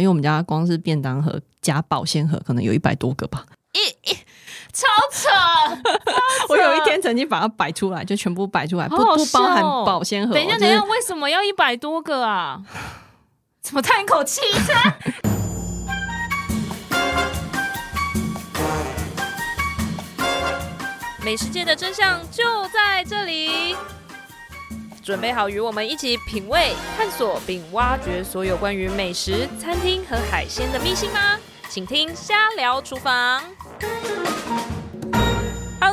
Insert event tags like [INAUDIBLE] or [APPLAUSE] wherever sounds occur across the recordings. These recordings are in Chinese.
因为我们家光是便当盒加保鲜盒，可能有一百多个吧。一一超扯！[LAUGHS] 我有一天曾经把它摆出来，就全部摆出来，不不包含保鲜盒。等一下，等一下，为什么要一百多个啊？怎么叹一口气？[LAUGHS] 美食界的真相就在这里，准备好与我们一起品味、探索并挖掘所有关于美食、餐厅和海鲜的秘辛吗？请听《瞎聊厨房》。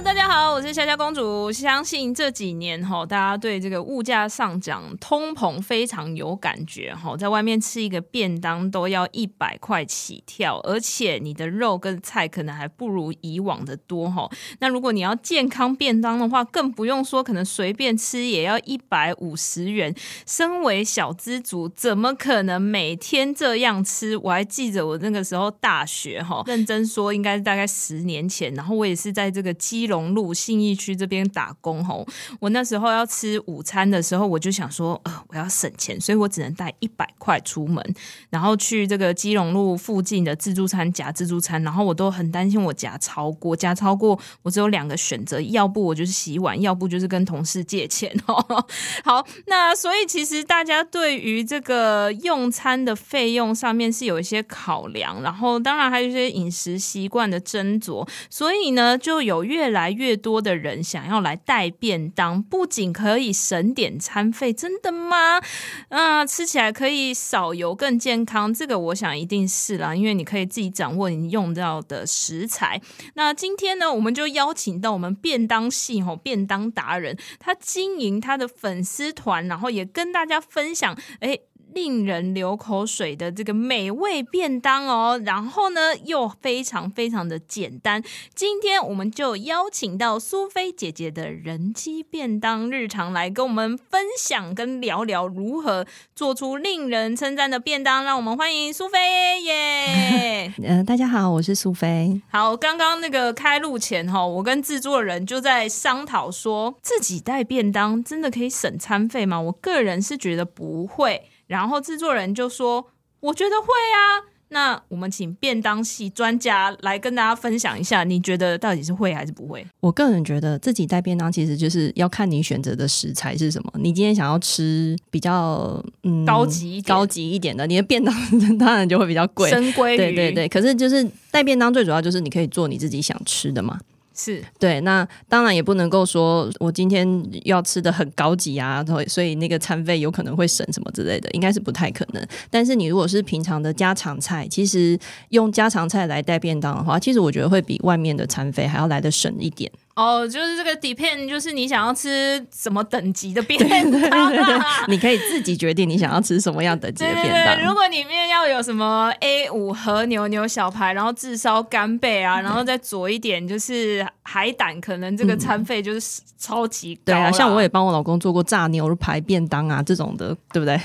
大家好，我是夏夏公主。相信这几年哈，大家对这个物价上涨、通膨非常有感觉哈。在外面吃一个便当都要一百块起跳，而且你的肉跟菜可能还不如以往的多哈。那如果你要健康便当的话，更不用说，可能随便吃也要一百五十元。身为小资族，怎么可能每天这样吃？我还记得我那个时候大学哈，认真说应该是大概十年前，然后我也是在这个基隆路信义区这边打工吼，我那时候要吃午餐的时候，我就想说，呃，我要省钱，所以我只能带一百块出门，然后去这个基隆路附近的自助餐夹自助餐，然后我都很担心我夹超过，夹超过我只有两个选择，要不我就是洗碗，要不就是跟同事借钱哦。[LAUGHS] 好，那所以其实大家对于这个用餐的费用上面是有一些考量，然后当然还有一些饮食习惯的斟酌，所以呢，就有越来来越多的人想要来带便当，不仅可以省点餐费，真的吗？啊，吃起来可以少油更健康，这个我想一定是啦，因为你可以自己掌握你用到的食材。那今天呢，我们就邀请到我们便当系吼便当达人，他经营他的粉丝团，然后也跟大家分享，哎。令人流口水的这个美味便当哦，然后呢又非常非常的简单。今天我们就邀请到苏菲姐姐的人机便当日常来跟我们分享跟聊聊如何做出令人称赞的便当。让我们欢迎苏菲耶！嗯，大家好，我是苏菲。好，刚刚那个开录前哈，我跟制作人就在商讨说，自己带便当真的可以省餐费吗？我个人是觉得不会。然后制作人就说：“我觉得会啊，那我们请便当系专家来跟大家分享一下，你觉得到底是会还是不会？”我个人觉得自己带便当其实就是要看你选择的食材是什么。你今天想要吃比较嗯高级一点高级一点的，你的便当当然就会比较贵，深。对对对，可是就是带便当最主要就是你可以做你自己想吃的嘛。是对，那当然也不能够说我今天要吃的很高级啊，所以那个餐费有可能会省什么之类的，应该是不太可能。但是你如果是平常的家常菜，其实用家常菜来带便当的话，其实我觉得会比外面的餐费还要来的省一点。哦，就是这个 depend，就是你想要吃什么等级的便当，啊，对对对对，你可以自己决定你想要吃什么样等级的便当。如果里面要有什么 A 五和牛牛小排，然后炙烧干贝啊，然后再佐一点就是海胆，可能这个餐费就是超级高，嗯。对啊，像我也帮我老公做过炸牛排便当啊，这种的，对不对？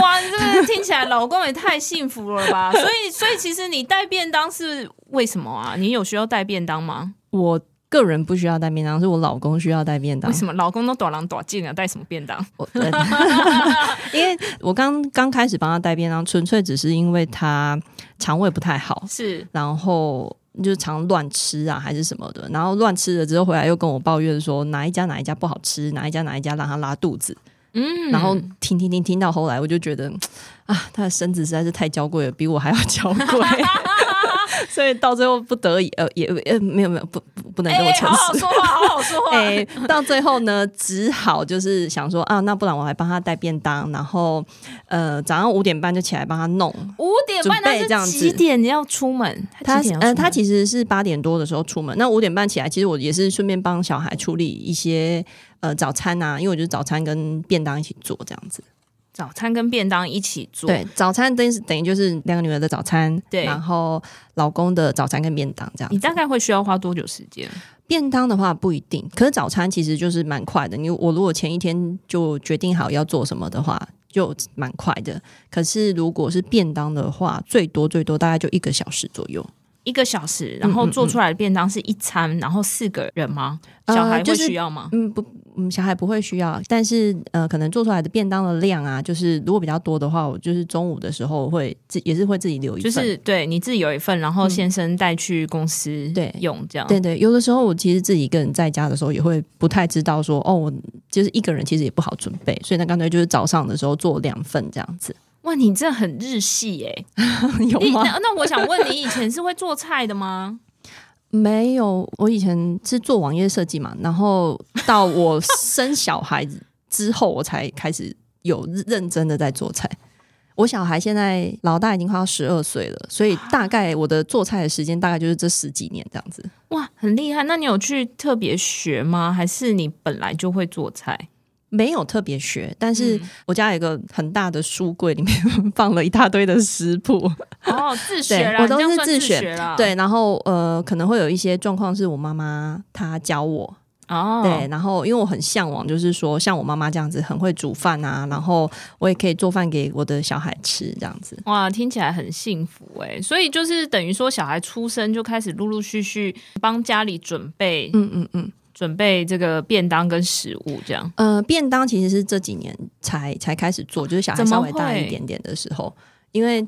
哇，这个听起来老公也太幸福了吧！所以，所以其实你带便当是为什么啊？你有需要带便当吗？我。个人不需要带便当，是我老公需要带便当。为什么老公都短狼短进啊？带什么便当？我 [LAUGHS] [LAUGHS] 因为我刚刚开始帮他带便当，纯粹只是因为他肠胃不太好，是，然后就是常乱吃啊，还是什么的。然后乱吃了之后回来又跟我抱怨说哪一家哪一家不好吃，哪一家哪一家让他拉肚子。嗯，然后听听听听到后来，我就觉得啊，他的身子实在是太娇贵了，比我还要娇贵。[LAUGHS] [LAUGHS] 所以到最后不得已，呃，也呃没有没有不不不能跟我诚实，欸，好好说话，好好说话。[LAUGHS] 哎，欸，到最后呢，只好就是想说啊，那不然我还帮他带便当，然后呃早上五点半就起来帮他弄。五点半那是这样子，几点你要出门？他呃他其实是八点多的时候出门，那五点半起来，其实我也是顺便帮小孩处理一些呃早餐啊，因为我觉得早餐跟便当一起做这样子。早餐跟便当一起做，对，早餐等于等于就是两个女儿的早餐，对，然后老公的早餐跟便当这样。你大概会需要花多久时间？便当的话不一定，可是早餐其实就是蛮快的。你我如果前一天就决定好要做什么的话，就蛮快的。可是如果是便当的话，最多最多大概就一个小时左右。一个小时，然后做出来的便当是一餐，嗯嗯嗯然后四个人吗？小孩会需要吗？呃就是、嗯，不，嗯，小孩不会需要，但是呃，可能做出来的便当的量啊，就是如果比较多的话，我就是中午的时候会自也是会自己留一份，就是对你自己有一份，然后先生带去公司对用这样。对对，有的时候我其实自己一个人在家的时候也会不太知道说哦，我就是一个人其实也不好准备，所以那干脆就是早上的时候做两份这样子。哇，你这很日系哎，[LAUGHS] 有吗？那那我想问你，以前是会做菜的吗？没有，我以前是做网页设计嘛，然后到我生小孩子之后，我才开始有认真的在做菜。我小孩现在老大已经快要十二岁了，所以大概我的做菜的时间大概就是这十几年这样子。哇，很厉害！那你有去特别学吗？还是你本来就会做菜？没有特别学，但是我家有一个很大的书柜，里面 [LAUGHS] 放了一大堆的食谱。哦，自学啦，我都是自学。对，然后呃，可能会有一些状况是我妈妈她教我。哦，对，然后因为我很向往，就是说像我妈妈这样子很会煮饭啊，然后我也可以做饭给我的小孩吃，这样子。哇，听起来很幸福哎！所以就是等于说，小孩出生就开始陆陆续续帮家里准备，嗯嗯嗯。准备这个便当跟食物，这样。呃，便当其实是这几年才才开始做，就是小孩稍微大一点点的时候，因为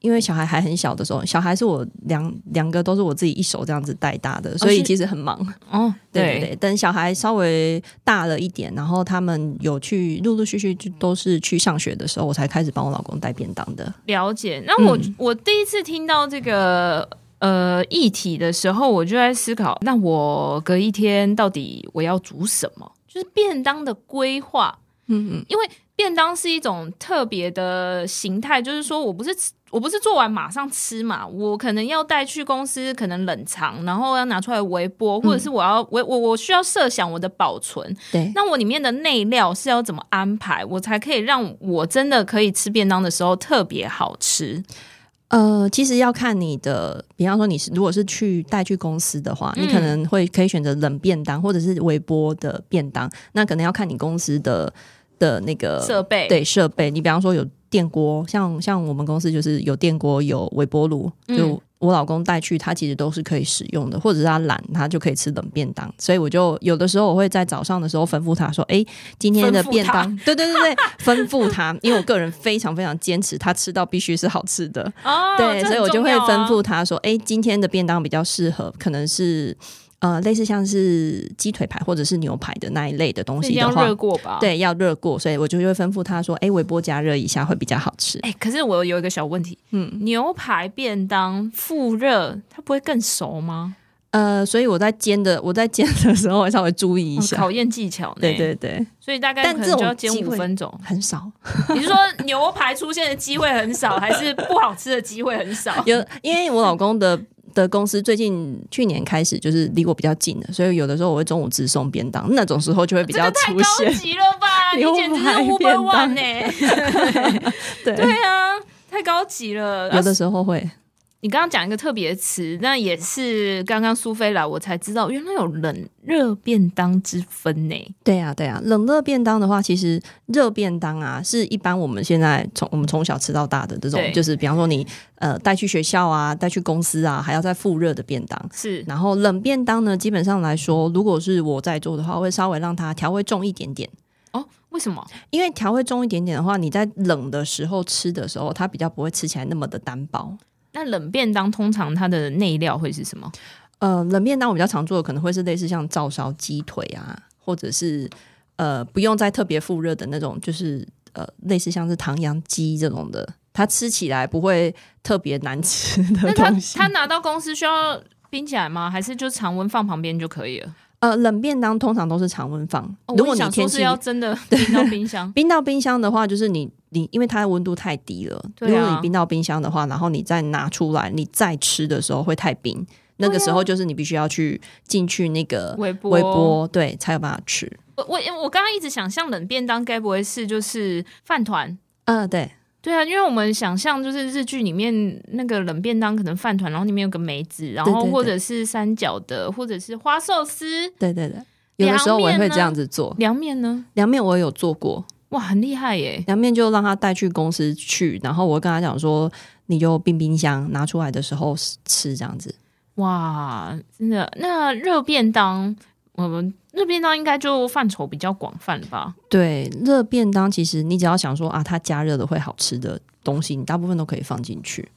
因为小孩还很小的时候，小孩是我两两个都是我自己一手这样子带大的，所以其实很忙。哦，对对对，等小孩稍微大了一点，然后他们有去陆陆续续就都是去上学的时候，我才开始帮我老公带便当的。了解。那我、嗯、我第一次听到这个。呃，议题的时候，我就在思考，那我隔一天到底我要煮什么？就是便当的规划。嗯嗯，因为便当是一种特别的形态，就是说我不是我不是做完马上吃嘛，我可能要带去公司，可能冷藏，然后要拿出来微波，或者是我要我我我需要设想我的保存。对，那我里面的内料是要怎么安排，我才可以让我真的可以吃便当的时候特别好吃。呃，其实要看你的，比方说你是如果是去带去公司的话，嗯、你可能会可以选择冷便当或者是微波的便当，那可能要看你公司的的那个设备，对设备。你比方说有电锅，像像我们公司就是有电锅有微波炉，就。嗯我老公带去，他其实都是可以使用的，或者是他懒，他就可以吃冷便当。所以我就有的时候我会在早上的时候吩咐他说：“哎，今天的便当，[LAUGHS] [LAUGHS] 对对对对，吩咐他，因为我个人非常非常坚持，他吃到必须是好吃的。哦，对，所以我就会吩咐他说：哎，今天的便当比较适合，可能是。”呃，类似像是鸡腿排或者是牛排的那一类的东西的话，要热过吧？对，要热过，所以我就会吩咐他说：“哎，微波加热一下会比较好吃。”哎，可是我有一个小问题，嗯，牛排便当复热，它不会更熟吗？呃，所以我在煎的，[LAUGHS] 我在煎的时候会稍微注意一下，考验技巧。对对对，所以大概可能就要煎五分钟，很少。[LAUGHS] 你是说牛排出现的机会很少，还是不好吃的机会很少？[LAUGHS] 有，因为我老公的。的公司最近去年开始就是离我比较近的，所以有的时候我会中午直送便当，那种时候就会比较出现。太高级了吧？[LAUGHS] 你简直是 Uber One 呢？对对啊，太高级了。有的时候会。你刚刚讲一个特别词，那也是刚刚苏菲来我才知道，原来有冷热便当之分呢。对啊，对啊，冷热便当的话，其实热便当啊，是一般我们现在从我们从小吃到大的这种，就是比方说你呃带去学校啊，带去公司啊，还要再复热的便当。是，然后冷便当呢，基本上来说，如果是我在做的话，我会稍微让它调味重一点点。哦，为什么？因为调味重一点点的话，你在冷的时候吃的时候，它比较不会吃起来那么的单薄。那冷便当通常它的内料会是什么？呃，冷便当我比较常做的可能会是类似像照烧鸡腿啊，或者是呃不用再特别复热的那种，就是呃类似像是唐扬鸡这种的，它吃起来不会特别难吃的东西。它拿到公司需要冰起来吗？还是就常温放旁边就可以了？呃，冷便当通常都是常温放。哦、如果你天气要真的 [LAUGHS] 冰到冰箱，[LAUGHS] 冰到冰箱的话，就是你你因为它的温度太低了，对啊，如果你冰到冰箱的话，然后你再拿出来，你再吃的时候会太冰。那个时候就是你必须要去进去那个微波，微波，对，才有办法吃。我我我刚刚一直想象冷便当该不会是就是饭团？呃，对。对啊，因为我们想象就是日剧里面那个冷便当，可能饭团，然后里面有个梅子，然后或者是三角的，或者是花寿司。对对对，有的时候我也会这样子做。凉面呢？凉面我也有做过，哇，很厉害耶！凉面就让他带去公司去，然后我跟他讲说，你就冰冰箱拿出来的时候吃这样子。哇，真的，那热便当，我们热便当应该就范畴比较广泛吧？对，热便当其实你只要想说啊，它加热的会好吃的东西，你大部分都可以放进去。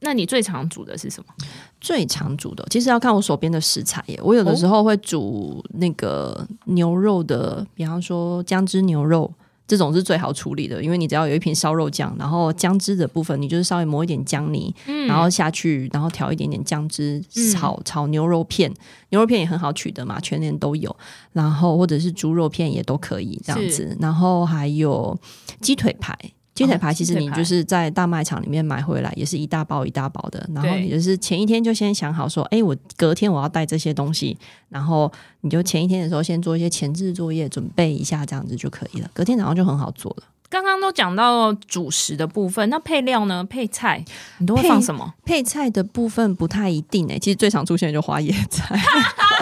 那你最常煮的是什么？最常煮的其实要看我手边的食材耶。我有的时候会煮那个牛肉的，比方说姜汁牛肉。这种是最好处理的，因为你只要有一瓶烧肉酱，然后姜汁的部分，你就是稍微磨一点姜泥，嗯、然后下去，然后调一点点姜汁，炒、嗯、炒牛肉片，牛肉片也很好取得嘛，全年都有，然后或者是猪肉片也都可以这样子，然后还有鸡腿排。鸡腿排其实你就是在大卖场里面买回来，也是一大包一大包的。然后你就是前一天就先想好说，哎，我隔天我要带这些东西，然后你就前一天的时候先做一些前置作业，准备一下这样子就可以了。隔天早上就很好做了。刚刚都讲到主食的部分，那配料呢？配菜你都会放什么？配，配菜的部分不太一定诶、欸，其实最常出现的就花椰菜。[LAUGHS]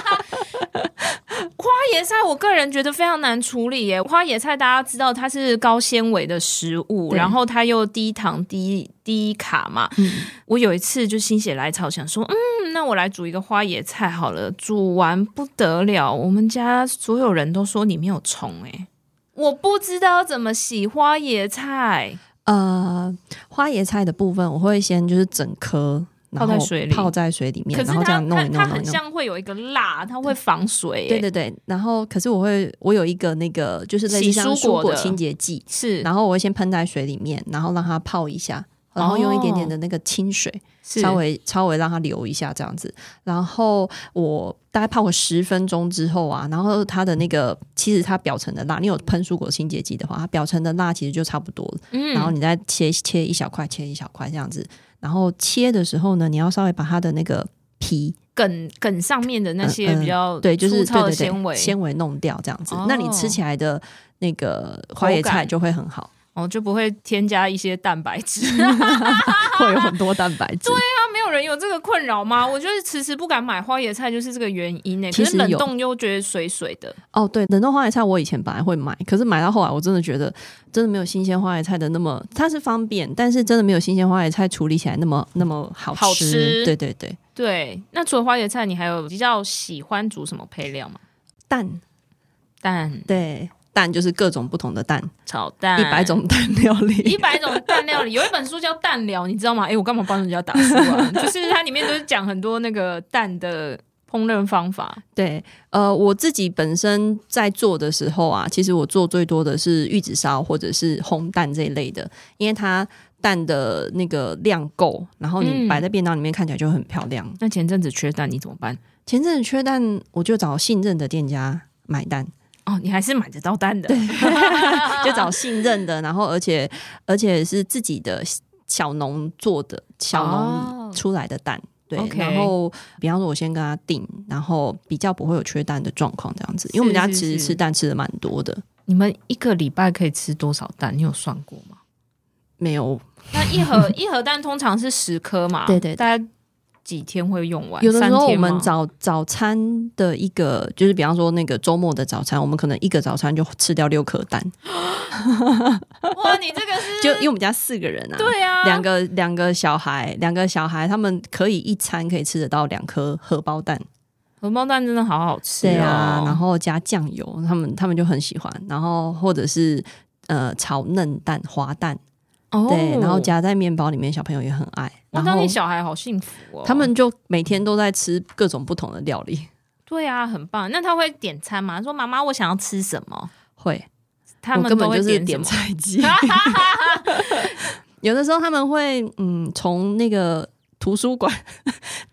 花椰菜，我个人觉得非常难处理耶。花野菜大家知道它是高纤维的食物，然后它又低糖低低卡嘛。嗯、我有一次就心血来潮想说，嗯，那我来煮一个花野菜好了。煮完不得了，我们家所有人都说里面有虫哎，我不知道怎么洗花野菜。呃，花野菜的部分我会先就是整颗。泡在水里，泡在水里面，然后这样弄一弄，它很像会有一个蜡，它会防水。对对对，然后可是我会，我有一个那个就是类似像蔬果清洁剂，是，然后我会先喷在水里面，然后让它泡一下，然后用一点点的那个清水，哦、稍微稍微让它流一下这样子，然后我大概泡个十分钟之后啊，然后它的那个其实它表层的蜡，你有喷蔬果清洁剂的话，它表层的蜡其实就差不多了。嗯，然后你再切切一小块，切一小块这样子。然后切的时候呢，你要稍微把它的那个皮梗梗上面的那些比较对，就是粗糙的纤维。纤维弄掉，这样子，哦、那你吃起来的那个花椰菜就会很好。哦，就不会添加一些蛋白质，[LAUGHS] 会有很多蛋白质。对啊，没有人有这个困扰吗？我就是迟迟不敢买花椰菜，就是这个原因呢。其实冷冻又觉得水水的。哦，对，冷冻花椰菜我以前本来会买，可是买到后来我真的觉得真的没有新鲜花椰菜的那么，它是方便，但是真的没有新鲜花椰菜处理起来那么那么好吃。好吃。对对对对。那除了花椰菜，你还有比较喜欢煮什么配料吗？蛋，蛋，对。蛋就是各种不同的蛋，炒蛋，一百种蛋料理，[LAUGHS] 一百种蛋料理。有一本书叫《蛋疗》，你知道吗？哎、欸，我干嘛帮人家打书啊？[LAUGHS] 就是它里面都是讲很多那个蛋的烹饪方法。对，呃，我自己本身在做的时候啊，其实我做最多的是玉子烧或者是烘蛋这一类的，因为它蛋的那个量够，然后你摆在便当里面看起来就很漂亮。嗯、那前阵子缺蛋，你怎么办？前阵子缺蛋，我就找信任的店家买蛋。哦，你还是买得到蛋的，对，[LAUGHS] [LAUGHS] 就找信任的，然后而且而且是自己的小农做的，小农出来的蛋，哦、对。Okay 然后比方说，我先跟他订，然后比较不会有缺蛋的状况，这样子。因为我们家其实吃蛋吃的蛮多的。你们一个礼拜可以吃多少蛋？你有算过吗？没有。那一盒一盒蛋通常是十颗嘛？[LAUGHS] 对，对对，大概。几天会用完？有的时候我们早早餐的一个，就是比方说那个周末的早餐，我们可能一个早餐就吃掉六颗蛋。[LAUGHS] 哇，你这个是 [LAUGHS] 就因为我们家四个人啊，对啊，两个两个小孩，两个小孩他们可以一餐可以吃得到两颗荷包蛋。荷包蛋真的好好吃，哦，对啊，然后加酱油，他们他们就很喜欢。然后或者是呃炒嫩蛋、滑蛋。Oh, 对，然后夹在面包里面，小朋友也很爱。我当你小孩好幸福哦，他们就每天都在吃各种不同的料理。对啊，很棒。那他会点餐吗？说妈妈，我想要吃什么？会，他们根本就是，点菜机。[LAUGHS] [LAUGHS] 有的时候他们会，嗯，从那个。图书馆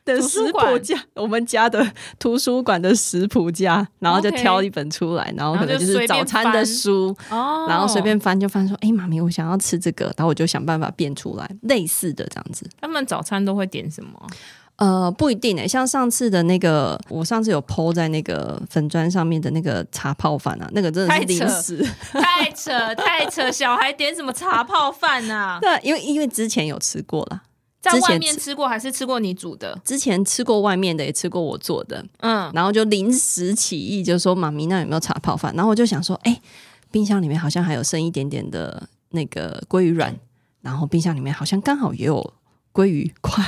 的食谱架，我们家的 [LAUGHS] 图书馆的食谱架，然后就挑一本出来，然后可能就是早餐的书，然后随便翻就翻说，哎，妈咪，我想要吃这个，然后我就想办法变出来类似的这样子。他们早餐都会点什么？呃，不一定诶，像上次的那个，我上次有 po 在那个粉砖上面的那个茶泡饭啊，那个真的是零食，太扯太扯，太扯，小孩点什么茶泡饭啊？[LAUGHS] 对，因为因为之前有吃过了。在外面吃过还是吃过你煮的？之前吃过外面的，也吃过我做的。嗯，然后就临时起意，就说妈咪那有没有茶泡饭？然后我就想说，哎、欸，冰箱里面好像还有剩一点点的那个鲑鱼卵，然后冰箱里面好像刚好也有鲑鱼块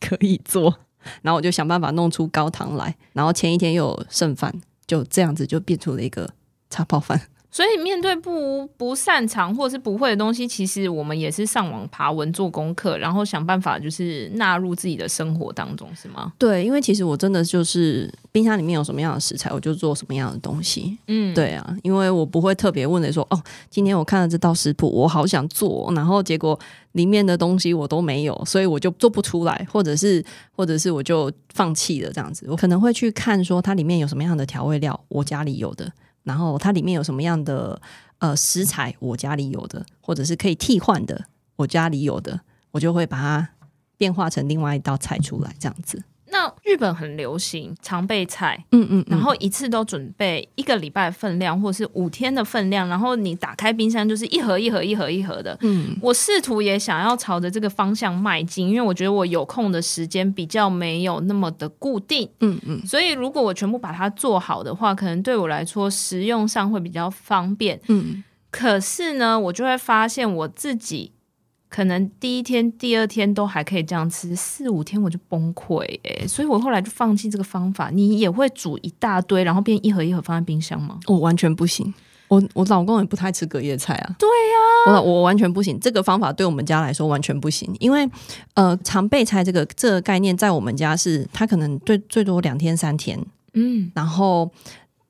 可以做，然后我就想办法弄出高汤来，然后前一天又有剩饭，就这样子就变出了一个茶泡饭。所以面对不不擅长或是不会的东西，其实我们也是上网爬文做功课，然后想办法就是纳入自己的生活当中，是吗？对，因为其实我真的就是冰箱里面有什么样的食材，我就做什么样的东西。嗯，对啊，因为我不会特别问的说，哦，今天我看了这道食谱，我好想做，然后结果里面的东西我都没有，所以我就做不出来，或者是或者是我就放弃了这样子。我可能会去看说它里面有什么样的调味料，我家里有的。然后它里面有什么样的呃食材，我家里有的，或者是可以替换的，我家里有的，我就会把它变化成另外一道菜出来，这样子。那日本很流行常备菜，嗯，嗯嗯，然后一次都准备一个礼拜分量，或是五天的分量，然后你打开冰箱就是一盒一盒一盒一盒的。嗯，我试图也想要朝着这个方向迈进，因为我觉得我有空的时间比较没有那么的固定。嗯嗯，所以如果我全部把它做好的话，可能对我来说实用上会比较方便。嗯，可是呢，我就会发现我自己。可能第一天、第二天都还可以这样吃，四五天我就崩溃哎，所以我后来就放弃这个方法。你也会煮一大堆，然后变一盒一盒放在冰箱吗？我完全不行，我我老公也不太吃隔夜菜啊。对呀、啊，我我完全不行，这个方法对我们家来说完全不行，因为呃，常备菜这个这个概念在我们家是它可能最最多两天三天，嗯，然后。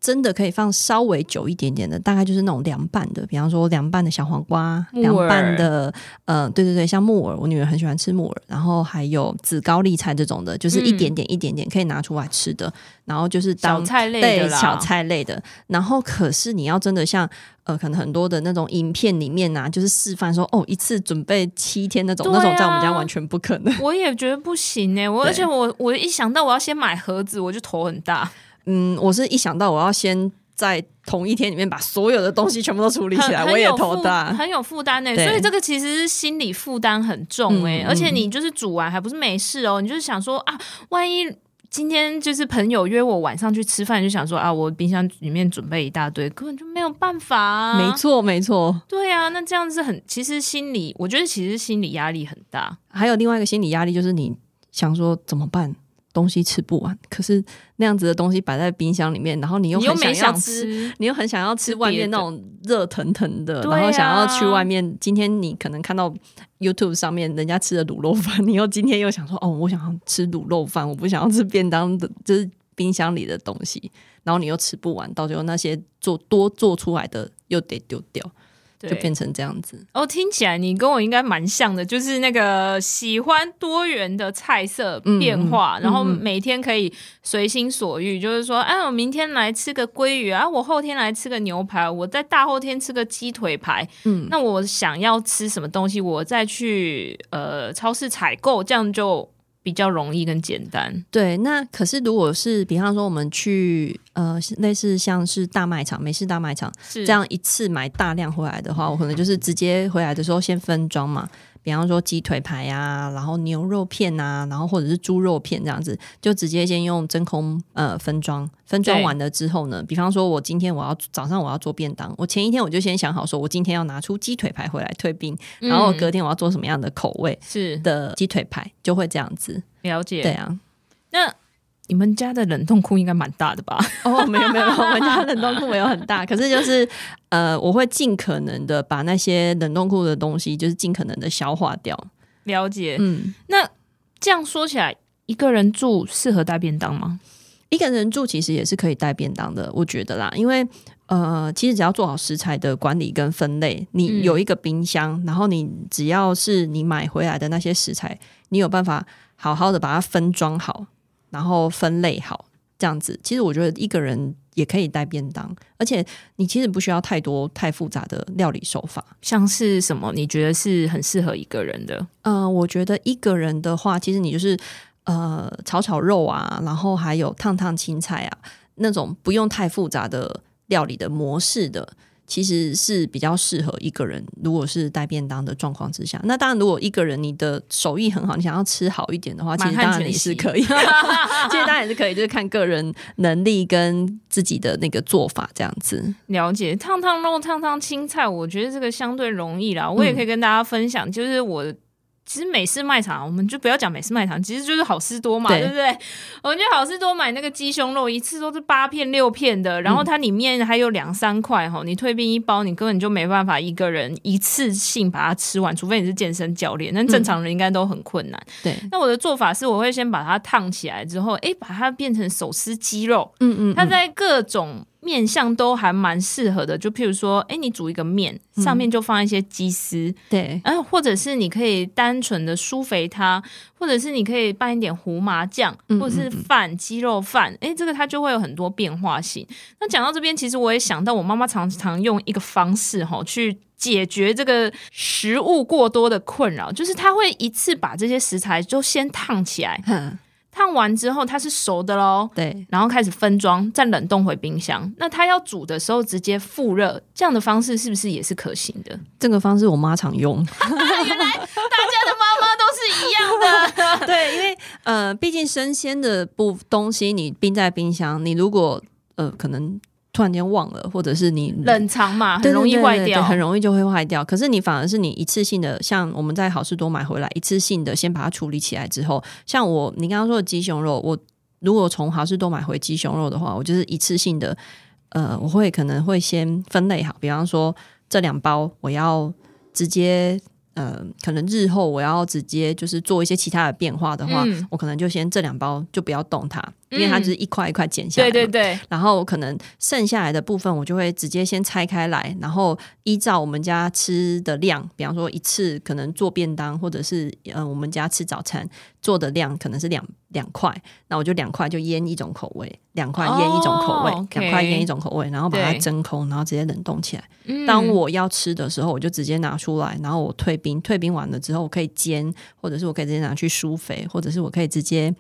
真的可以放稍微久一点点的，大概就是那种凉拌的，比方说凉拌的小黄瓜，凉拌的，呃，对对对，像木耳，我女儿很喜欢吃木耳，然后还有紫高丽菜这种的，就是一点点一点点可以拿出来吃的，嗯、然后就是当小菜类的对小菜类的，然后可是你要真的像呃，可能很多的那种影片里面啊，就是示范说哦，一次准备七天那种，啊、那种在我们家完全不可能，我也觉得不行哎，我而且我我一想到我要先买盒子，我就头很大。嗯，我是一想到我要先在同一天里面把所有的东西全部都处理起来，我也头大，很有负担呢。所以这个其实是心理负担很重哎，嗯、而且你就是煮完还不是没事哦，你就是想说啊，万一今天就是朋友约我晚上去吃饭，就想说啊，我冰箱里面准备一大堆，根本就没有办法啊。没错，没错，对啊，那这样子很，其实心理，我觉得其实心理压力很大。还有另外一个心理压力就是你想说怎么办？东西吃不完，可是那样子的东西摆在冰箱里面，然后你又很想要吃，你又，吃你又很想要吃外面那种热腾腾的，然后想要去外面。今天你可能看到 YouTube 上面人家吃的卤肉饭，[LAUGHS] 你又今天又想说，哦，我想要吃卤肉饭，我不想要吃便当的，就是冰箱里的东西，然后你又吃不完，到最后那些做多做出来的又得丢掉。就变成这样子。哦，听起来你跟我应该蛮像的，就是那个喜欢多元的菜色变化，嗯、然后每天可以随心所欲，嗯、就是说，哎，我明天来吃个鲑鱼啊，我后天来吃个牛排，我在大后天吃个鸡腿排，嗯，那我想要吃什么东西，我再去呃超市采购，这样就。比较容易跟简单，对。那可是如果是比方说我们去呃类似像是大卖场、美式大卖场这样一次买大量回来的话，我可能就是直接回来的时候先分装嘛。比方说鸡腿排啊，然后牛肉片啊，然后或者是猪肉片这样子，就直接先用真空呃分装，分装完了之后呢，比方说我今天我要早上我要做便当，我前一天我就先想好说，我今天要拿出鸡腿排回来退冰，嗯、然后隔天我要做什么样的口味是的鸡腿排，就会这样子了解。对啊，那。你们家的冷冻库应该蛮大的吧？哦，没有没有，我们家冷冻库没有很大，[LAUGHS] 可是就是呃，我会尽可能的把那些冷冻库的东西，就是尽可能的消化掉。了解，嗯，那这样说起来，一个人住适合带便当吗？一个人住其实也是可以带便当的，我觉得啦，因为呃，其实只要做好食材的管理跟分类，你有一个冰箱，嗯、然后你只要是你买回来的那些食材，你有办法好好的把它分装好。然后分类好，这样子，其实我觉得一个人也可以带便当，而且你其实不需要太多太复杂的料理手法。像是什么？你觉得是很适合一个人的？呃，我觉得一个人的话，其实你就是呃炒炒肉啊，然后还有烫烫青菜啊，那种不用太复杂的料理的模式的。其实是比较适合一个人。如果是带便当的状况之下，那当然，如果一个人你的手艺很好，你想要吃好一点的话，其实当然也是可以。[LAUGHS] 其实当然也是可以，就是看个人能力跟自己的那个做法这样子。了解，烫烫肉、烫烫青菜，我觉得这个相对容易啦。我也可以跟大家分享，嗯、就是我。其实美式卖场，我们就不要讲美式卖场，其实就是好事多嘛，对，对不对？我们就好事多买那个鸡胸肉，一次都是八片六片的，然后它里面还有两三块哈，你退冰一包，你根本就没办法一个人一次性把它吃完，除非你是健身教练，那正常人应该都很困难。对，那我的做法是，我会先把它烫起来之后，哎，把它变成手撕鸡肉，嗯，嗯嗯，它在各种。面相都还蛮适合的，就譬如说，哎，你煮一个面，上面就放一些鸡丝，嗯、对，然后或者是你可以单纯的酥肥它，或者是你可以拌一点胡麻酱，或者是饭鸡肉饭，哎，这个它就会有很多变化性。那讲到这边，其实我也想到，我妈妈常常用一个方式哈，去解决这个食物过多的困扰，就是她会一次把这些食材就先烫起来。烫完之后它是熟的喽，对，然后开始分装，再冷冻回冰箱。那它要煮的时候直接复热，这样的方式是不是也是可行的？这个方式我妈常用。[LAUGHS] 原来大家的妈妈都是一样的。[LAUGHS] 对，因为呃，毕竟生鲜的不东西你冰在冰箱，你如果呃可能。突然间忘了，或者是你冷藏嘛，很容易坏掉，很容易就会坏掉。可是你反而是你一次性的，像我们在好事多买回来，一次性的先把它处理起来之后，像我你刚刚说的鸡胸肉，我如果从好事多买回鸡胸肉的话，我就是一次性的，呃，我会可能会先分类好，比方说这两包我要直接。呃，可能日后我要直接就是做一些其他的变化的话，嗯、我可能就先这两包就不要动它，嗯、因为它就是一块一块剪下来。对对对。然后可能剩下来的部分，我就会直接先拆开来，然后依照我们家吃的量，比方说一次可能做便当，或者是呃我们家吃早餐做的量可能是两两块，那我就两块就腌一种口味，两块腌一种口味，两、oh. 块腌一种口味，然后把它真空，然后直接冷冻起来。嗯、当我要吃的时候，我就直接拿出来，然后我退冰，退冰完了之后，我可以煎，或者是我可以直接拿去疏肥，或者是我可以直接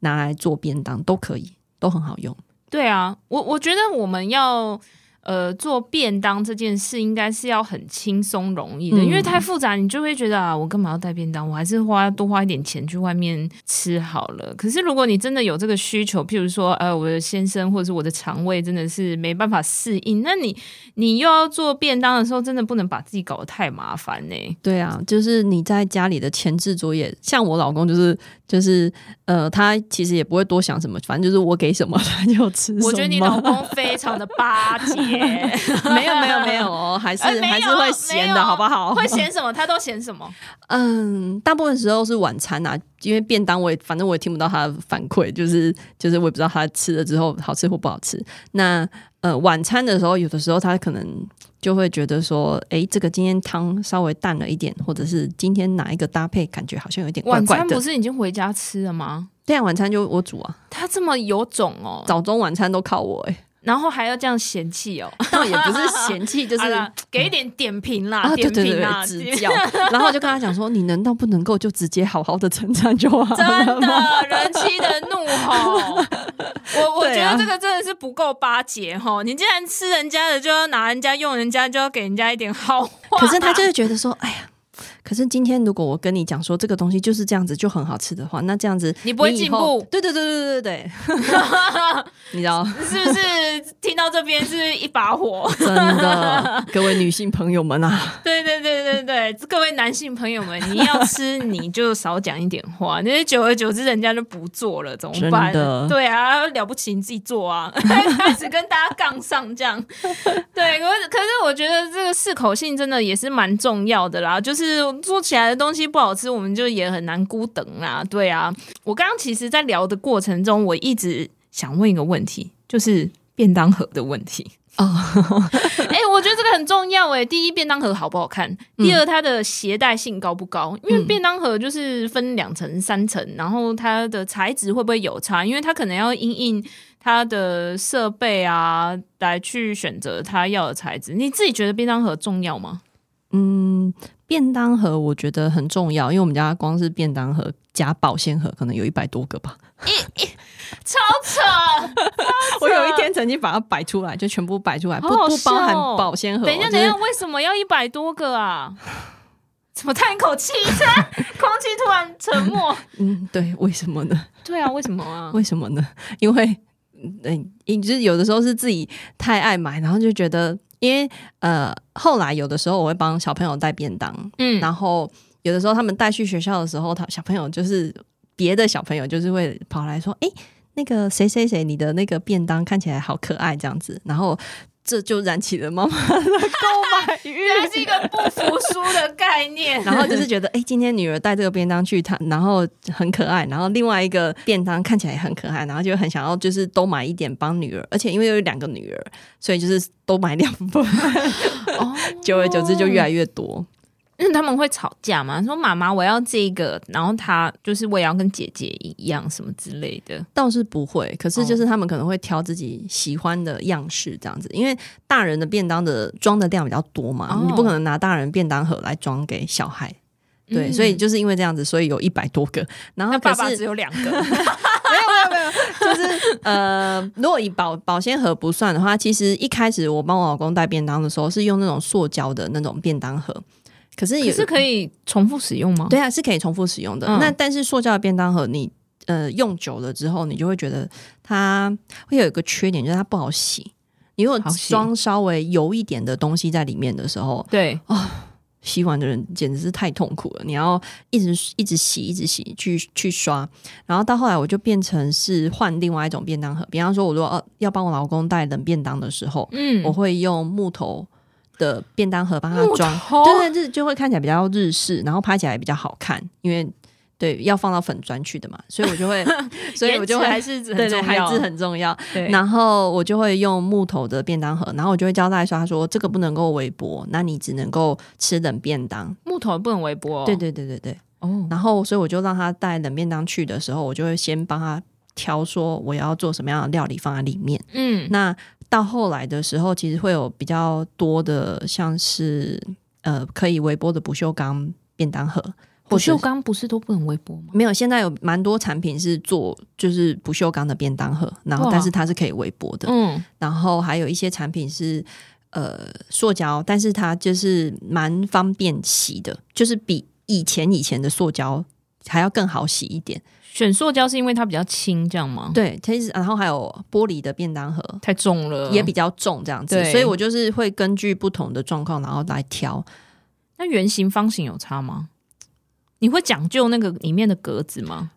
拿来做便当，都可以，都很好用。对啊，我我觉得我们要。呃，做便当这件事应该是要很轻松容易的，嗯、因为太复杂，你就会觉得啊，我干嘛要带便当？我还是花多花一点钱去外面吃好了。可是如果你真的有这个需求，譬如说，呃，我的先生或者是我的肠胃真的是没办法适应，那你你又要做便当的时候，真的不能把自己搞得太麻烦呢。对啊，就是你在家里的前置作业，像我老公就是就是呃，他其实也不会多想什么，反正就是我给什么 [LAUGHS] 他就吃什么。我觉得你老公非常的巴结。没有没有没有哦，还是、呃、还是会咸的好不好？会咸什么？他都咸什么？[LAUGHS] 嗯，大部分时候是晚餐啊，因为便当我也反正我也听不到他的反馈，就是就是我也不知道他吃了之后好吃或不好吃。那呃晚餐的时候，有的时候他可能就会觉得说，哎，这个今天汤稍微淡了一点，或者是今天哪一个搭配感觉好像有点怪怪的。晚餐不是已经回家吃了吗？对啊，晚餐就我煮啊。他这么有种哦，早中晚餐都靠我哎。然后还要这样嫌弃哦，倒也不是嫌弃，就是 [LAUGHS] 给一点点评啦，点评啦，指教。[LAUGHS] 然后就跟他讲说，你难道不能够就直接好好的称赞就好了？真的，人妻的怒吼，[LAUGHS] 我我觉得这个真的是不够巴结哈。你既然吃人家的，就要拿人家用人家，就要给人家一点好话。可是他就是觉得说，哎呀。可是今天如果我跟你讲说这个东西就是这样子就很好吃的话，那这样子你不会进步。对对对对对对，[LAUGHS] 你知道是不是？听到这边是一把火，真的，各位女性朋友们啊！[LAUGHS] 对对对对对，各位男性朋友们，你要吃你就少讲一点话，那久而久之人家就不做了，怎么办？对啊，了不起你自己做啊，[LAUGHS] 开始跟大家杠上这样。对，可是可是我觉得这个适口性真的也是蛮重要的啦，就是。做起来的东西不好吃，我们就也很难孤等啊。对啊，我刚刚其实，在聊的过程中，我一直想问一个问题，就是便当盒的问题哦。[LAUGHS] 哎、欸，我觉得这个很重要哎。第一，便当盒好不好看？第二，它的携带性高不高？因为便当盒就是分两层、三层，然后它的材质会不会有差？因为它可能要因应它的设备啊，来去选择它要的材质。你自己觉得便当盒重要吗？嗯。便当盒我觉得很重要，因为我们家光是便当盒加保鲜盒，可能有一百多个吧。超扯！我有一天曾经把它摆出来，就全部摆出来，不不包含保鲜盒。等一下，等一下，为什么要一百多个啊？怎么叹一口气？[LAUGHS] 空气突然沉默。[LAUGHS] 嗯，对，为什么呢？对啊，为什么啊？为什么呢？因为，嗯，就是有的时候是自己太爱买，然后就觉得，因为呃，后来有的时候我会帮小朋友带便当，嗯，然后有的时候他们带去学校的时候，他小朋友就是别的小朋友就是会跑来说，哎，那个谁谁谁，你的那个便当看起来好可爱，这样子，然后。这就燃起了妈妈的购买欲，原来是一个不服输的概念。然后就是觉得，哎，今天女儿带这个便当去，她然后很可爱。然后另外一个便当看起来也很可爱，然后就很想要，就是都买一点帮女儿。而且因为有两个女儿，所以就是都买两份。哦，[LAUGHS] 久而久之就越来越多。那他们会吵架嘛？说妈妈我要这个，然后他就是我也要跟姐姐一样什么之类的，倒是不会。可是就是他们可能会挑自己喜欢的样式这样子，因为大人的便当的装的量比较多嘛，哦、你不可能拿大人便当盒来装给小孩。对，嗯、所以就是因为这样子，所以有一百多个。然后爸爸只有两个，[LAUGHS] 没有没有没有，就是呃，如果以保保鲜盒不算的话，其实一开始我帮我老公带便当的时候是用那种塑胶的那种便当盒。可是也是可以重复使用吗？对啊，是可以重复使用的。嗯、那但是塑胶的便当盒你，你呃用久了之后，你就会觉得它会有一个缺点，就是它不好洗。你如果装稍微油一点的东西在里面的时候，对啊、哦，洗碗的人简直是太痛苦了。你要一直一直洗，一直洗，去去刷。然后到后来，我就变成是换另外一种便当盒。比方说，我如果要帮我老公带冷便当的时候，嗯，我会用木头。的便当盒帮他装，头？对对，就就会看起来比较日式，然后拍起来也比较好看，因为对要放到粉砖去的嘛，[LAUGHS] 所以我就会，所以我就会还是对对，还是很重要。对。然后我就会用木头的便当盒，然后我就会交代说，他说这个不能够微波，那你只能够吃冷便当，木头不能微波、哦。对对对对对，哦，然后所以我就让他带冷便当去的时候，我就会先帮他挑说我要做什么样的料理放在里面，嗯，那。到后来的时候，其实会有比较多的，像是呃可以微波的不锈钢便当盒。不锈钢不是都不能微波吗？没有，现在有蛮多产品是做就是不锈钢的便当盒，然后但是它是可以微波的。嗯，然后还有一些产品是呃塑胶，但是它就是蛮方便洗的，就是比以前以前的塑胶还要更好洗一点。选塑胶是因为它比较轻，这样吗？对，其实然后还有玻璃的便当盒太重了，也比较重，这样子。所以我就是会根据不同的状况，然后来挑。那圆形、方形有差吗？你会讲究那个里面的格子吗？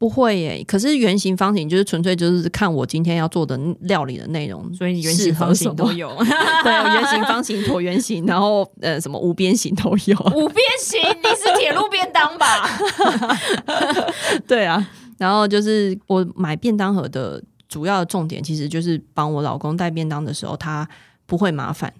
不会耶，可是圆形方形就是纯粹就是看我今天要做的料理的内容，所以圆形方形都有。[LAUGHS] 对，圆形、方形、椭圆形，然后呃，什么五边形都有。五边形，你是铁路便当吧？[LAUGHS] 对啊，然后就是我买便当盒的主要的重点，其实就是帮我老公带便当的时候，他不会麻烦。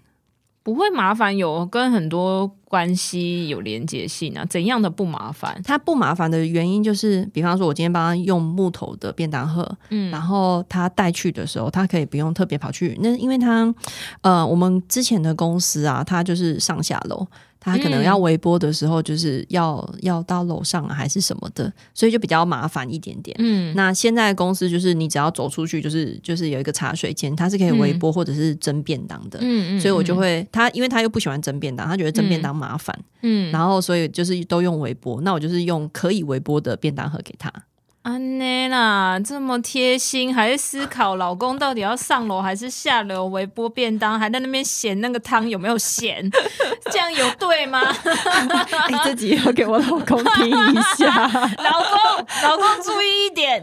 不会麻烦，有跟很多关系有连接性啊？怎样的不麻烦？他不麻烦的原因就是，比方说，我今天帮他用木头的便当盒，嗯，然后他带去的时候，他可以不用特别跑去那，因为他，呃，我们之前的公司啊，他就是上下楼。他可能要微波的时候，就是要、嗯、要到楼上啊，还是什么的，所以就比较麻烦一点点。嗯，那现在公司就是你只要走出去，就是就是有一个茶水间，它是可以微波或者是蒸便当的。嗯嗯，所以我就会他，因为他又不喜欢蒸便当，他觉得蒸便当麻烦。嗯，然后所以就是都用微波，那我就是用可以微波的便当盒给他。安内啦，这么贴心，还是思考老公到底要上楼还是下楼微波便当，还在那边嫌那个汤有没有咸，[LAUGHS] 这样有对吗？你自己要给我老公听一下，[LAUGHS] 老公，老公注意一点，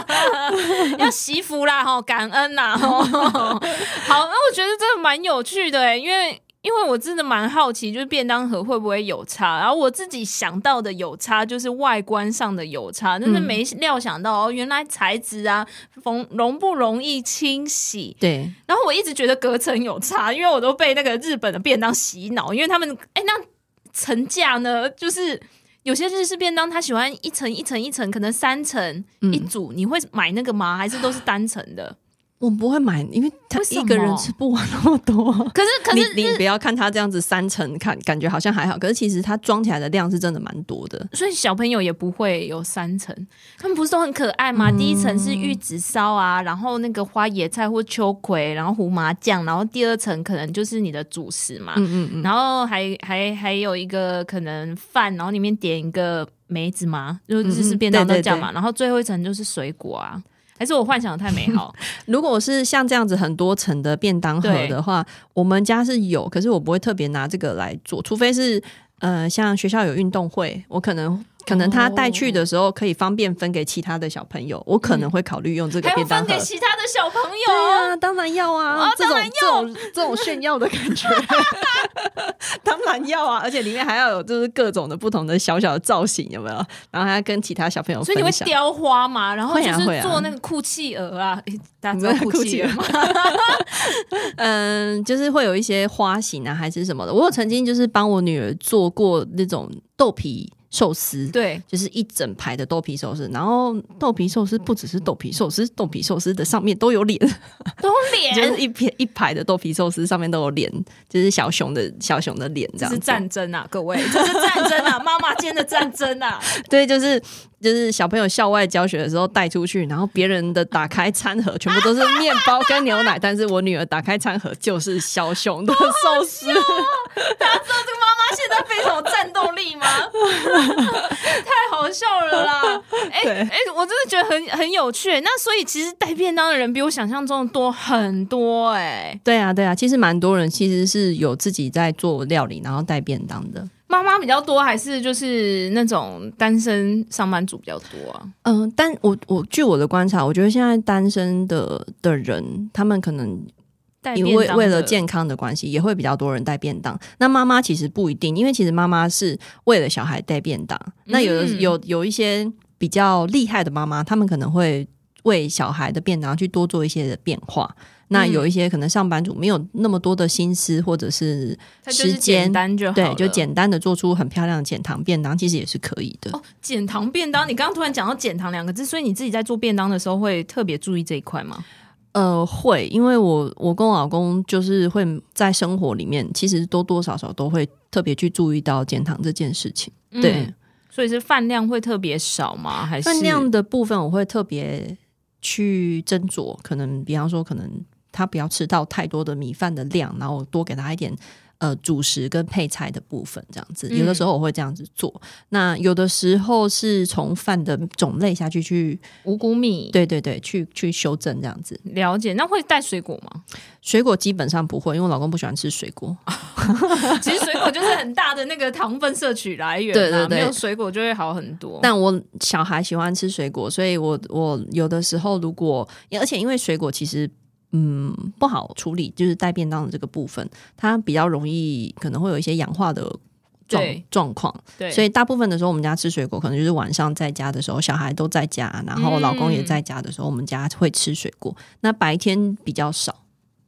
[LAUGHS] 要惜福啦，吼，感恩呐，吼，好，那我觉得真的蛮有趣的诶，因为。因为我真的蛮好奇，就是便当盒会不会有差？然后我自己想到的有差，就是外观上的有差，真的没料想到哦，原来材质啊，容容不容易清洗？对。然后我一直觉得隔层有差，因为我都被那个日本的便当洗脑，因为他们哎，那层架呢，就是有些日式便当，他喜欢一层一层一层，可能三层一组，嗯、你会买那个吗？还是都是单层的？我不会买，因为他一个人吃不完那么多。可是，[LAUGHS] 可是你你不要看他这样子三层，看感觉好像还好，可是其实它装起来的量是真的蛮多的。所以小朋友也不会有三层，他们不是都很可爱吗？嗯、第一层是玉子烧啊，然后那个花野菜或秋葵，然后胡麻酱，然后第二层可能就是你的主食嘛。嗯嗯嗯。然后还还还有一个可能饭，然后里面点一个梅子嘛，就日式便当都这样嘛。然后最后一层就是水果啊。还是我幻想的太美好？[LAUGHS] 如果是像这样子很多层的便当盒的话，我们家是有，可是我不会特别拿这个来做，除非是呃，像学校有运动会，我可能。可能他带去的时候可以方便分给其他的小朋友，我可能会考虑用这个便当盒。分给其他的小朋友？对啊，当然要啊！这种这种这种炫耀的感觉，[LAUGHS] 当然要啊！而且里面还要有就是各种的不同的小小的造型，有没有？然后还要跟其他小朋友。所以你会雕花嘛？然后就是做那个酷企鹅啊，大家知道酷企鹅吗？[LAUGHS] 嗯，就是会有一些花型啊，还是什么的。我有曾经就是帮我女儿做过那种豆皮。寿司对，就是一整排的豆皮寿司，然后豆皮寿司不只是豆皮寿司，豆皮寿司的上面都有脸，[LAUGHS] 都脸，[LAUGHS] 就是一片一排的豆皮寿司上面都有脸，就是小熊的小熊的脸，这样子。这是战争啊，各位，这是战争啊，妈妈间的战争啊，[LAUGHS] 对，就是就是小朋友校外教学的时候带出去，然后别人的打开餐盒全部都是面包跟牛奶，但是我女儿打开餐盒就是小熊的寿司，[LAUGHS] 大家知道这个妈妈现在非常有战斗力吗？[LAUGHS] 太好笑了啦！哎、欸、哎、欸，我真的觉得很很有趣。那所以其实带便当的人比我想象中的多很多哎、欸。对啊对啊，其实蛮多人其实是有自己在做料理，然后带便当的。妈妈比较多，还是就是那种单身上班族比较多啊？嗯、呃，但我我据我的观察，我觉得现在单身的的人，他们可能。因为为了健康的关系，也会比较多人带便当。那妈妈其实不一定，因为其实妈妈是为了小孩带便当。那有的有有一些比较厉害的妈妈，他们可能会为小孩的便当去多做一些的变化。那有一些可能上班族没有那么多的心思或者是时间，对，就简单的做出很漂亮的减糖便当，其实也是可以的。哦，减糖便当，你刚刚突然讲到减糖两个字，所以你自己在做便当的时候会特别注意这一块吗？呃，会，因为我我跟我老公就是会在生活里面，其实多多少少都会特别去注意到减糖这件事情。嗯、对，所以是饭量会特别少吗？还是饭量的部分我会特别去斟酌，可能比方说，可能他不要吃到太多的米饭的量，然后多给他一点。呃，主食跟配菜的部分这样子，有的时候我会这样子做。嗯、那有的时候是从饭的种类下去去五谷米，对对对，去去修正这样子。了解。那会带水果吗？水果基本上不会，因为我老公不喜欢吃水果。[LAUGHS] 其实水果就是很大的那个糖分摄取来源，对对对，没有水果就会好很多。但我小孩喜欢吃水果，所以我我有的时候如果，而且因为水果其实。嗯，不好处理，就是带便当的这个部分，它比较容易可能会有一些氧化的状状况，对，所以大部分的时候，我们家吃水果，可能就是晚上在家的时候，小孩都在家，然后老公也在家的时候，嗯、我们家会吃水果。那白天比较少，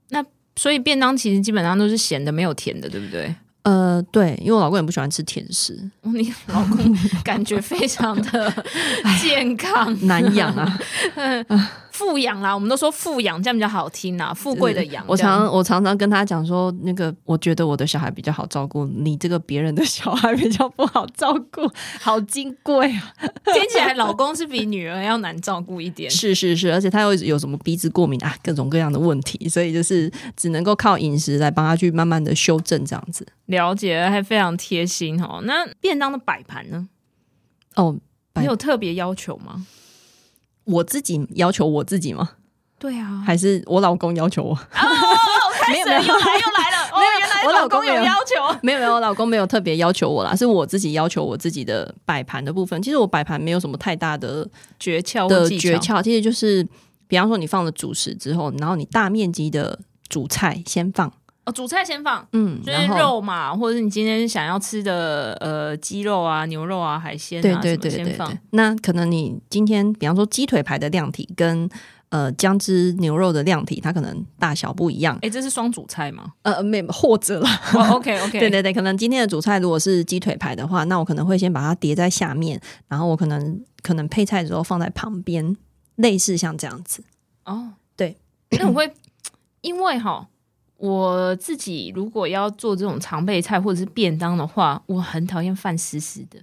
那所以便当其实基本上都是咸的，没有甜的，对不对？呃，对，因为我老公也不喜欢吃甜食。你老公感觉非常的 [LAUGHS] 健康，难养啊。[LAUGHS] [LAUGHS] 富养啦，我们都说富养，这样比较好听啊。富贵的养，我常我常常跟他讲说，那个我觉得我的小孩比较好照顾，你这个别人的小孩比较不好照顾，[LAUGHS] 好金贵啊！听起来老公是比女儿要难照顾一点。[LAUGHS] 是是是，而且他又有什么鼻子过敏啊，各种各样的问题，所以就是只能够靠饮食来帮他去慢慢的修正这样子。了解，还非常贴心哦。那便当的摆盘呢？哦，你有特别要求吗？我自己要求我自己吗？对啊，还是我老公要求我？哦，没有没有，又来又来了。哦，原来我老公有要求。没有没有，我老公没有特别要求我啦，是我自己要求我自己的摆盘的部分。其实我摆盘没有什么太大的诀窍的诀窍，其实就是，比方说你放了主食之后，然后你大面积的主菜先放。哦，主菜先放，嗯，就是肉嘛，或者是你今天想要吃的，呃，鸡肉啊、牛肉啊、海鲜啊，对对对对，先放。那可能你今天，比方说鸡腿排的量体跟呃姜汁牛肉的量体，它可能大小不一样。哎，这是双主菜吗？呃，没，或者了。[LAUGHS] 哦，OK OK，对对对，可能今天的主菜如果是鸡腿排的话，那我可能会先把它叠在下面，然后我可能可能配菜的时候放在旁边，类似像这样子。哦，对。那我会 [CLEARS THROAT] 因为哈，我自己如果要做这种常备菜或者是便当的话，我很讨厌饭湿湿的。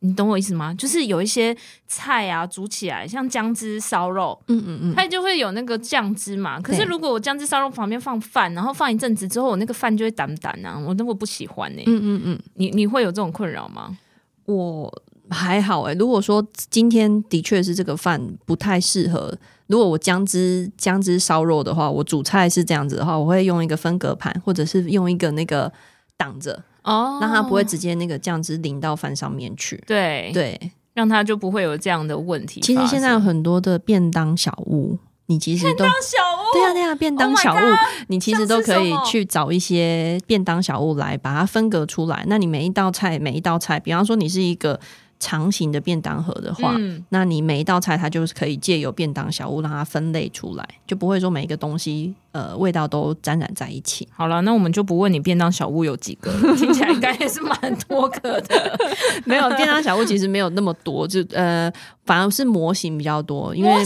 你懂我意思吗？就是有一些菜啊，煮起来像姜汁烧肉，嗯嗯嗯，它就会有那个酱汁嘛。可是如果我姜汁烧肉旁边放饭，然后放一阵子之后，我那个饭就会淡淡啊，我那么不喜欢呢、欸。嗯嗯嗯，你你会有这种困扰吗？我还好哎、欸。如果说今天的确是这个饭不太适合，如果我姜汁姜汁烧肉的话，我煮菜是这样子的话，我会用一个分隔盘，或者是用一个那个挡着。哦，让它不会直接那个酱汁淋到饭上面去。对对，让它就不会有这样的问题。其实现在有很多的便当小物，你其实都便当小物，对呀对呀，便当小物，你其实都可以去找一些便当小物来把它分隔出来。那你每一道菜，每一道菜，比方说你是一个。长形的便当盒的话，嗯，那你每一道菜它就是可以借由便当小物让它分类出来，就不会说每一个东西呃味道都沾染在一起。好了，那我们就不问你便当小屋有几个，[LAUGHS] 听起来应该也是蛮多个的。[LAUGHS] 没有便当小屋其实没有那么多，就呃反而是模型比较多，因为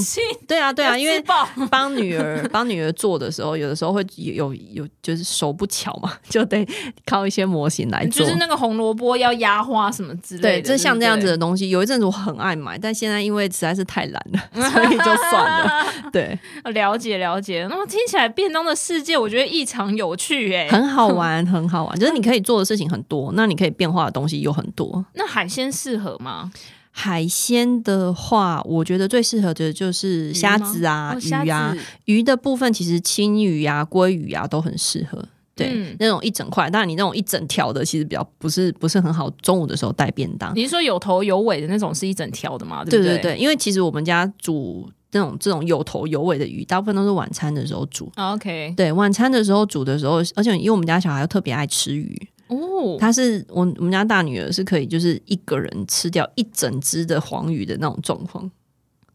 对啊对啊，因为帮女儿 [LAUGHS] 帮女儿做的时候，有的时候会有有，有就是手不巧嘛，就得靠一些模型来做，就是那个红萝卜要压花什么之类的，对，就像这样子。的东西有一阵子我很爱买，但现在因为实在是太懒了，所以就算了。对，[LAUGHS] 了解了解。那么听起来便当的世界，我觉得异常有趣，欸，哎，很好玩，[LAUGHS] 很好玩。就是你可以做的事情很多，那你可以变化的东西有很多。那海鲜适合吗？海鲜的话，我觉得最适合的就是虾子啊、鱼，鱼啊。鱼的部分其实青鱼啊、鲑鱼啊都很适合。对、嗯，那种一整块，当然你那种一整条的，其实比较不是不是很好。中午的时候带便当，你是说有头有尾的那种是一整条的吗？对对对，因为其实我们家煮这种这种有头有尾的鱼，大部分都是晚餐的时候煮。OK，对，晚餐的时候煮的时候，而且因为我们家小孩又特别爱吃鱼哦，他是我我们家大女儿是可以就是一个人吃掉一整只的黄鱼的那种状况。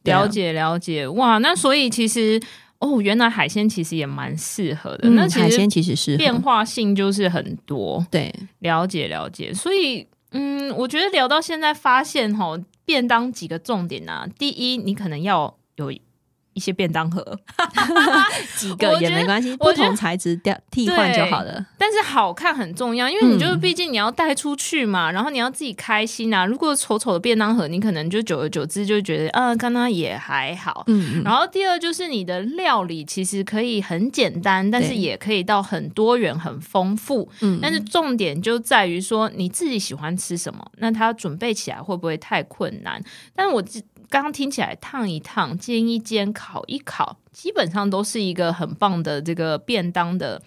了解了解，哇，那所以其实。哦，原来海鲜其实也蛮适合的。嗯、那海鲜其实是变化性就是很多。对，了解了解。所以，嗯，我觉得聊到现在，发现哈，便当几个重点啊。第一，你可能要有。一些便当盒，[LAUGHS] 几个也没关系，不同材质调替换就好了。但是好看很重要，因为你就是毕竟你要带出去嘛、嗯，然后你要自己开心啊。如果丑丑的便当盒，你可能就久而久之就觉得，啊，刚刚也还好。嗯，然后第二就是你的料理其实可以很简单，但是也可以到很多元、很丰富。嗯，但是重点就在于说你自己喜欢吃什么，那它准备起来会不会太困难？但是我刚刚听起来，烫一烫、煎一煎、烤一烤，基本上都是一个很棒的这个便当的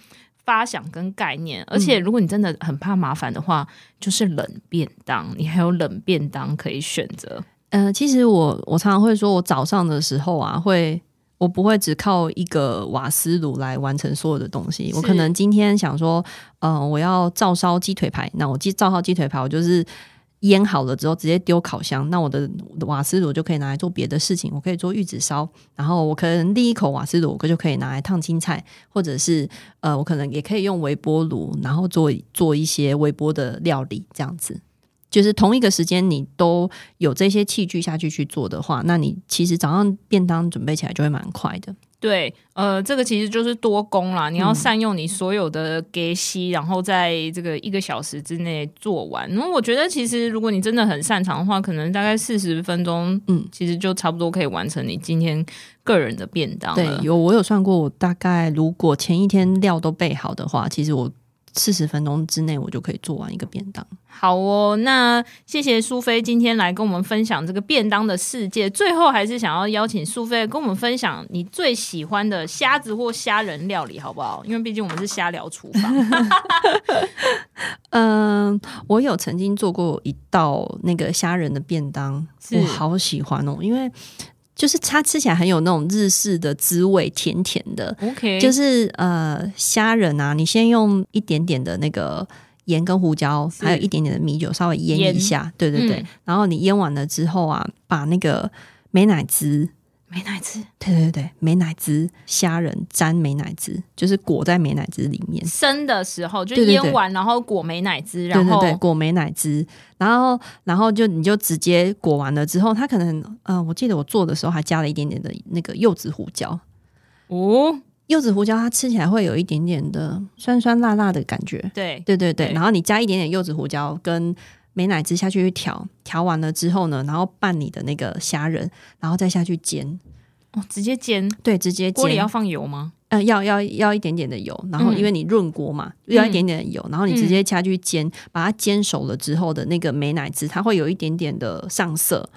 发想跟概念。而且，如果你真的很怕麻烦的话，嗯、就是冷便当，你还有冷便当可以选择。呃，其实我我常常会说，我早上的时候啊，会我不会只靠一个瓦斯炉来完成所有的东西。我可能今天想说，嗯、呃，我要照烧鸡腿排，那我鸡照烧鸡腿排，我就是。腌好了之后直接丢烤箱，那我的瓦斯炉就可以拿来做别的事情。我可以做玉子烧，然后我可能第一口瓦斯炉我就可以拿来烫青菜，或者是呃，我可能也可以用微波炉，然后做做一些微波的料理。这样子，就是同一个时间你都有这些器具下去去做的话，那你其实早上便当准备起来就会蛮快的。对，呃，这个其实就是多功啦。你要善用你所有的给息，然后在这个一个小时之内做完。那我觉得，其实如果你真的很擅长的话，可能大概四十分钟，嗯，其实就差不多可以完成你今天个人的便当。对，有我有算过，我大概如果前一天料都备好的话，其实我。四十分钟之内，我就可以做完一个便当。好哦，那谢谢苏菲今天来跟我们分享这个便当的世界。最后，还是想要邀请苏菲跟我们分享你最喜欢的虾子或虾仁料理，好不好？因为毕竟我们是虾聊厨房。嗯，我有曾经做过一道那个虾仁的便当，我好喜欢哦，因为。就是它吃起来很有那种日式的滋味，甜甜的。OK，就是呃虾仁啊，你先用一点点的那个盐跟胡椒，还有一点点的米酒，稍微腌一下。对对对，嗯，然后你腌完了之后啊，把那个美乃滋。美乃滋，对对对，美乃滋虾仁沾美乃滋，就是裹在美乃滋里面。生的时候就腌完，然后裹美乃滋，然后对对对，裹美乃滋，然后然后就你就直接裹完了之后，它可能呃，我记得我做的时候还加了一点点的那个柚子胡椒。哦。柚子胡椒它吃起来会有一点点的酸酸辣辣的感觉，对对对对。对然后你加一点点柚子胡椒跟美乃滋下去去调，调完了之后呢，然后拌你的那个虾仁，然后再下去煎。哦，直接煎？对，直接煎。锅里要放油吗？呃，要要要一点点的油，然后因为你润锅嘛，嗯、要一点点的油，然后你直接下去煎，嗯、把它煎熟了之后的那个美乃滋，它会有一点点的上色。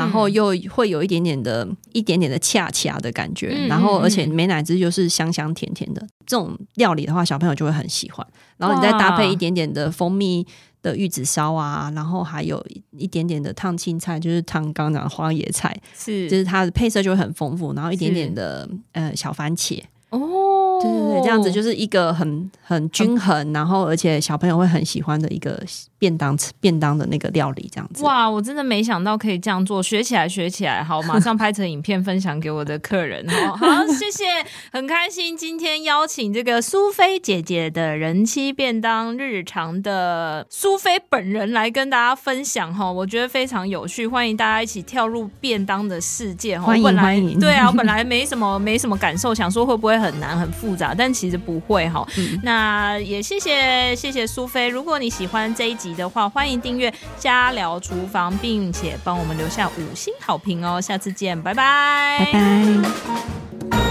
嗯然后又会有一点点的、一点点的恰恰的感觉，嗯、然后而且美乃滋就是香香甜甜的这种料理的话，小朋友就会很喜欢。然后你再搭配一点点的蜂蜜的玉子烧啊，然后还有一点点的烫青菜，就是烫刚刚讲的花椰菜，是就是它的配色就会很丰富。然后一点点的呃小番茄哦，对对对，这样子就是一个很很均衡，然后而且小朋友会很喜欢的一个。便当吃便当的那个料理这样子哇！我真的没想到可以这样做，学起来学起来，好，马上拍成影片分享给我的客人。好，[LAUGHS] 好，谢谢，很开心今天邀请这个苏菲姐姐的人妻便当日常的苏菲本人来跟大家分享哈，我觉得非常有趣，欢迎大家一起跳入便当的世界哈。欢迎欢迎，对啊，我本来没什么没什么感受，想说会不会很难很复杂，但其实不会哈。嗯、那也谢谢谢谢苏菲，如果你喜欢这一集。的话，欢迎订阅家聊厨房，并且帮我们留下五星好评哦！下次见，拜拜，拜拜。